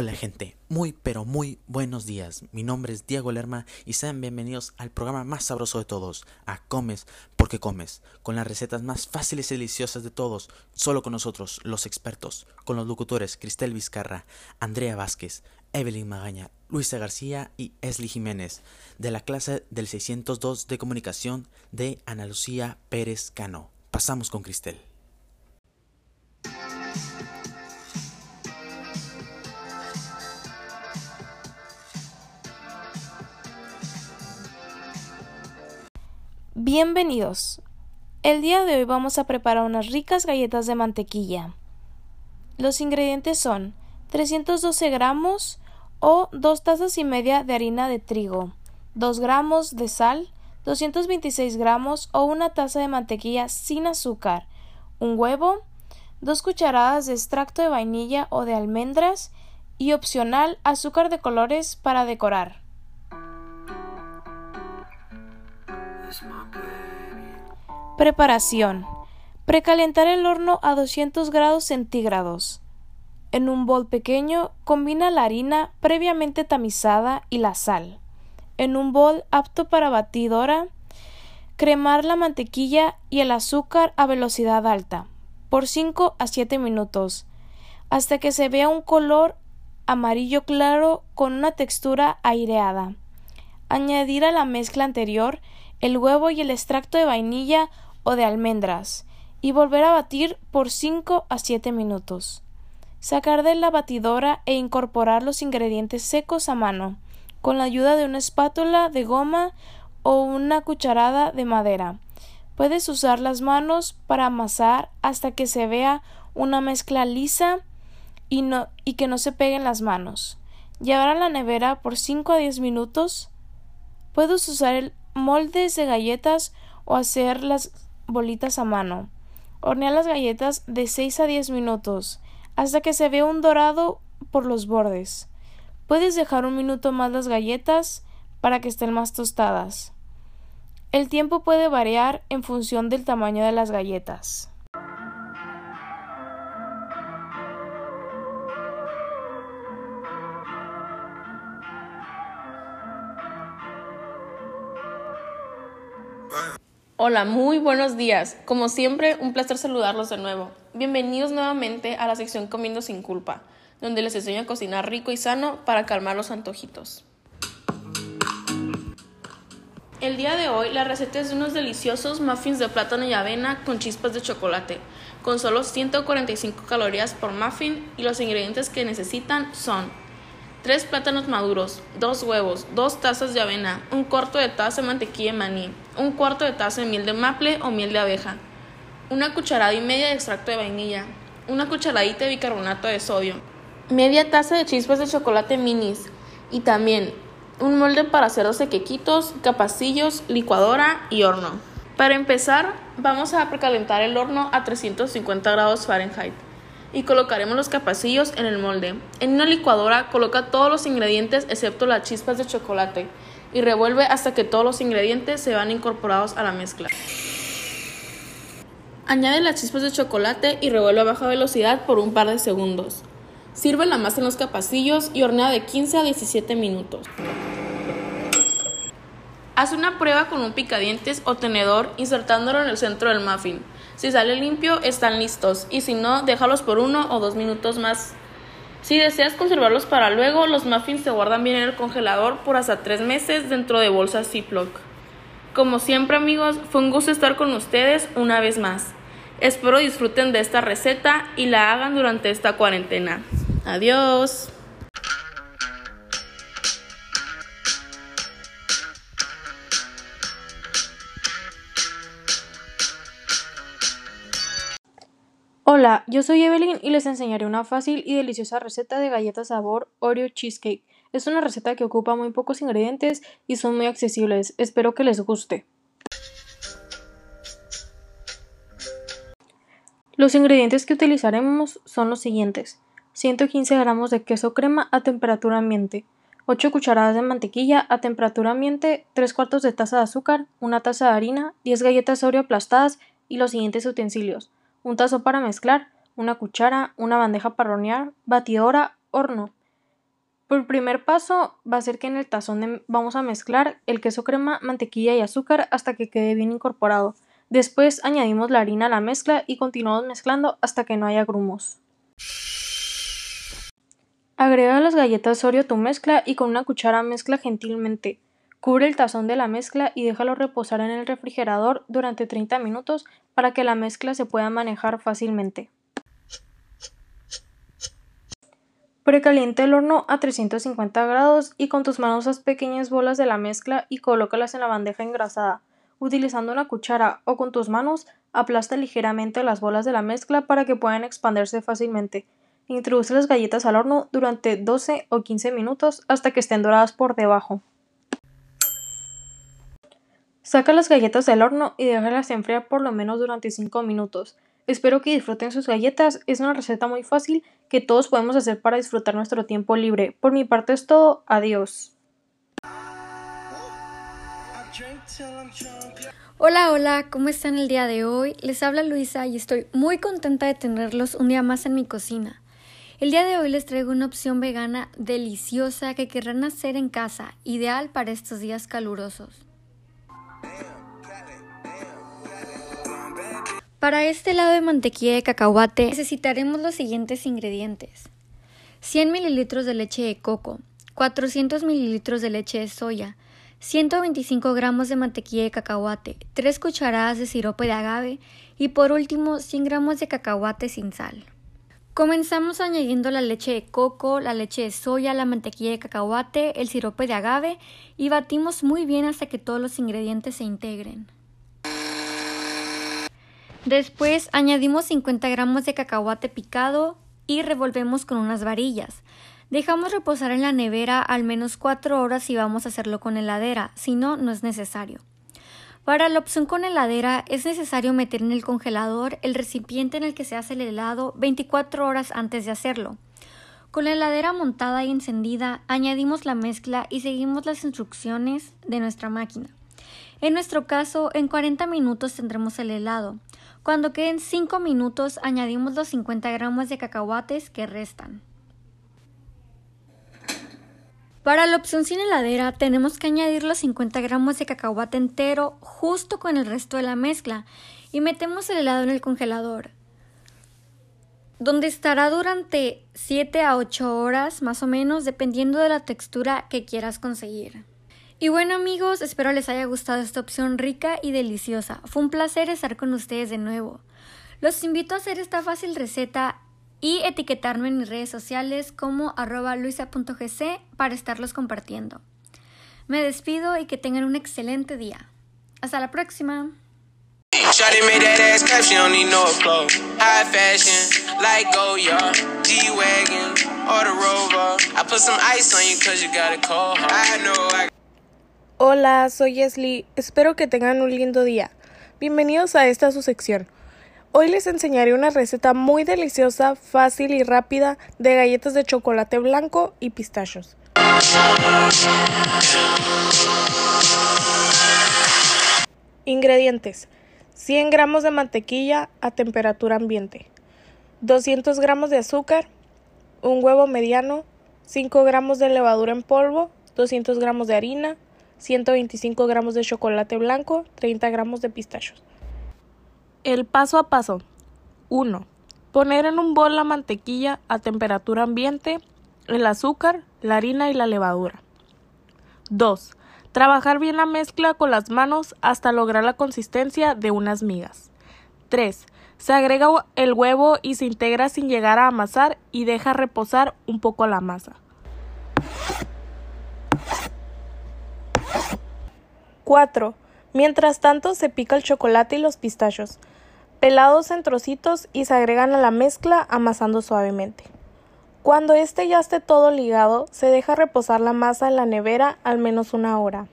Hola gente, muy pero muy buenos días. Mi nombre es Diego Lerma y sean bienvenidos al programa más sabroso de todos, a Comes porque comes, con las recetas más fáciles y deliciosas de todos, solo con nosotros, los expertos, con los locutores Cristel Vizcarra, Andrea Vázquez, Evelyn Magaña, Luisa García y Esli Jiménez, de la clase del 602 de comunicación de Ana Lucía Pérez Cano. Pasamos con Cristel. Bienvenidos. El día de hoy vamos a preparar unas ricas galletas de mantequilla. Los ingredientes son 312 gramos o 2 tazas y media de harina de trigo, 2 gramos de sal, 226 gramos o una taza de mantequilla sin azúcar, un huevo, 2 cucharadas de extracto de vainilla o de almendras y opcional azúcar de colores para decorar. Preparación. Precalentar el horno a 200 grados centígrados. En un bol pequeño combina la harina previamente tamizada y la sal. En un bol apto para batidora, cremar la mantequilla y el azúcar a velocidad alta por 5 a 7 minutos hasta que se vea un color amarillo claro con una textura aireada. Añadir a la mezcla anterior el huevo y el extracto de vainilla o de almendras y volver a batir por 5 a 7 minutos. Sacar de la batidora e incorporar los ingredientes secos a mano, con la ayuda de una espátula de goma o una cucharada de madera. Puedes usar las manos para amasar hasta que se vea una mezcla lisa y, no, y que no se peguen las manos. Llevar a la nevera por 5 a 10 minutos. Puedes usar el moldes de galletas o hacer las bolitas a mano. Hornear las galletas de 6 a 10 minutos hasta que se vea un dorado por los bordes. Puedes dejar un minuto más las galletas para que estén más tostadas. El tiempo puede variar en función del tamaño de las galletas. Hola, muy buenos días. Como siempre, un placer saludarlos de nuevo. Bienvenidos nuevamente a la sección Comiendo sin culpa, donde les enseño a cocinar rico y sano para calmar los antojitos. El día de hoy la receta es de unos deliciosos muffins de plátano y avena con chispas de chocolate, con solo 145 calorías por muffin y los ingredientes que necesitan son 3 plátanos maduros, 2 huevos, 2 tazas de avena, un cuarto de taza de mantequilla de maní, un cuarto de taza de miel de maple o miel de abeja, una cucharada y media de extracto de vainilla, una cucharadita de bicarbonato de sodio, media taza de chispas de chocolate minis y también un molde para hacer 12 quequitos, capacillos, licuadora y horno. Para empezar, vamos a precalentar el horno a 350 grados Fahrenheit y colocaremos los capacillos en el molde. En una licuadora coloca todos los ingredientes excepto las chispas de chocolate y revuelve hasta que todos los ingredientes se van incorporados a la mezcla. Añade las chispas de chocolate y revuelve a baja velocidad por un par de segundos. Sirve la masa en los capacillos y hornea de 15 a 17 minutos. Haz una prueba con un picadientes o tenedor insertándolo en el centro del muffin. Si sale limpio, están listos, y si no, déjalos por uno o dos minutos más. Si deseas conservarlos para luego, los muffins se guardan bien en el congelador por hasta tres meses dentro de bolsas Ziploc. Como siempre amigos, fue un gusto estar con ustedes una vez más. Espero disfruten de esta receta y la hagan durante esta cuarentena. Adiós. Hola, yo soy Evelyn y les enseñaré una fácil y deliciosa receta de galletas sabor Oreo Cheesecake. Es una receta que ocupa muy pocos ingredientes y son muy accesibles. Espero que les guste. Los ingredientes que utilizaremos son los siguientes. 115 gramos de queso crema a temperatura ambiente, 8 cucharadas de mantequilla a temperatura ambiente, 3 cuartos de taza de azúcar, una taza de harina, 10 galletas Oreo aplastadas y los siguientes utensilios un tazo para mezclar, una cuchara, una bandeja para hornear, batidora, horno. Por primer paso va a ser que en el tazón vamos a mezclar el queso crema, mantequilla y azúcar hasta que quede bien incorporado. Después añadimos la harina a la mezcla y continuamos mezclando hasta que no haya grumos. Agrega las galletas Oreo a tu mezcla y con una cuchara mezcla gentilmente. Cubre el tazón de la mezcla y déjalo reposar en el refrigerador durante 30 minutos para que la mezcla se pueda manejar fácilmente. Precalienta el horno a 350 grados y con tus manos haz pequeñas bolas de la mezcla y colócalas en la bandeja engrasada. Utilizando una cuchara o con tus manos, aplasta ligeramente las bolas de la mezcla para que puedan expandirse fácilmente. Introduce las galletas al horno durante 12 o 15 minutos hasta que estén doradas por debajo. Saca las galletas del horno y déjalas enfriar por lo menos durante 5 minutos. Espero que disfruten sus galletas, es una receta muy fácil que todos podemos hacer para disfrutar nuestro tiempo libre. Por mi parte es todo, adiós. Hola, hola, ¿cómo están el día de hoy? Les habla Luisa y estoy muy contenta de tenerlos un día más en mi cocina. El día de hoy les traigo una opción vegana deliciosa que querrán hacer en casa, ideal para estos días calurosos. Para este lado de mantequilla de cacahuate necesitaremos los siguientes ingredientes. 100 ml de leche de coco, 400 ml de leche de soya, 125 gramos de mantequilla de cacahuate, 3 cucharadas de sirope de agave y por último 100 gramos de cacahuate sin sal. Comenzamos añadiendo la leche de coco, la leche de soya, la mantequilla de cacahuate, el sirope de agave y batimos muy bien hasta que todos los ingredientes se integren. Después añadimos 50 gramos de cacahuate picado y revolvemos con unas varillas. Dejamos reposar en la nevera al menos 4 horas si vamos a hacerlo con heladera, si no, no es necesario. Para la opción con heladera es necesario meter en el congelador el recipiente en el que se hace el helado 24 horas antes de hacerlo. Con la heladera montada y encendida, añadimos la mezcla y seguimos las instrucciones de nuestra máquina. En nuestro caso, en 40 minutos tendremos el helado. Cuando queden 5 minutos, añadimos los 50 gramos de cacahuates que restan. Para la opción sin heladera tenemos que añadir los 50 gramos de cacahuate entero justo con el resto de la mezcla y metemos el helado en el congelador, donde estará durante 7 a 8 horas más o menos dependiendo de la textura que quieras conseguir. Y bueno amigos, espero les haya gustado esta opción rica y deliciosa. Fue un placer estar con ustedes de nuevo. Los invito a hacer esta fácil receta y etiquetarme en mis redes sociales como arroba luisa.gc para estarlos compartiendo. Me despido y que tengan un excelente día. Hasta la próxima. Hola, soy Esli. Espero que tengan un lindo día. Bienvenidos a esta su sección. Hoy les enseñaré una receta muy deliciosa, fácil y rápida de galletas de chocolate blanco y pistachos. Ingredientes. 100 gramos de mantequilla a temperatura ambiente, 200 gramos de azúcar, un huevo mediano, 5 gramos de levadura en polvo, 200 gramos de harina, 125 gramos de chocolate blanco, 30 gramos de pistachos. El paso a paso. 1. Poner en un bol la mantequilla a temperatura ambiente, el azúcar, la harina y la levadura. 2. Trabajar bien la mezcla con las manos hasta lograr la consistencia de unas migas. 3. Se agrega el huevo y se integra sin llegar a amasar y deja reposar un poco la masa. 4. Mientras tanto se pica el chocolate y los pistachos pelados en trocitos y se agregan a la mezcla amasando suavemente. Cuando este ya esté todo ligado, se deja reposar la masa en la nevera al menos una hora.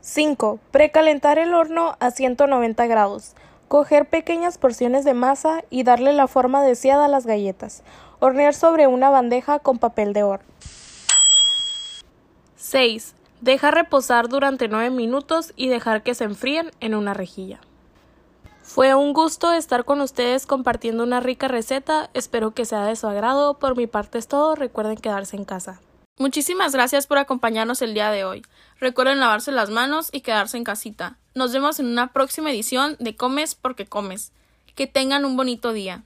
5. Precalentar el horno a 190 grados. Coger pequeñas porciones de masa y darle la forma deseada a las galletas. Hornear sobre una bandeja con papel de horno. 6. Deja reposar durante 9 minutos y dejar que se enfríen en una rejilla. Fue un gusto estar con ustedes compartiendo una rica receta, espero que sea de su agrado, por mi parte es todo, recuerden quedarse en casa. Muchísimas gracias por acompañarnos el día de hoy. Recuerden lavarse las manos y quedarse en casita. Nos vemos en una próxima edición de Comes porque comes. Que tengan un bonito día.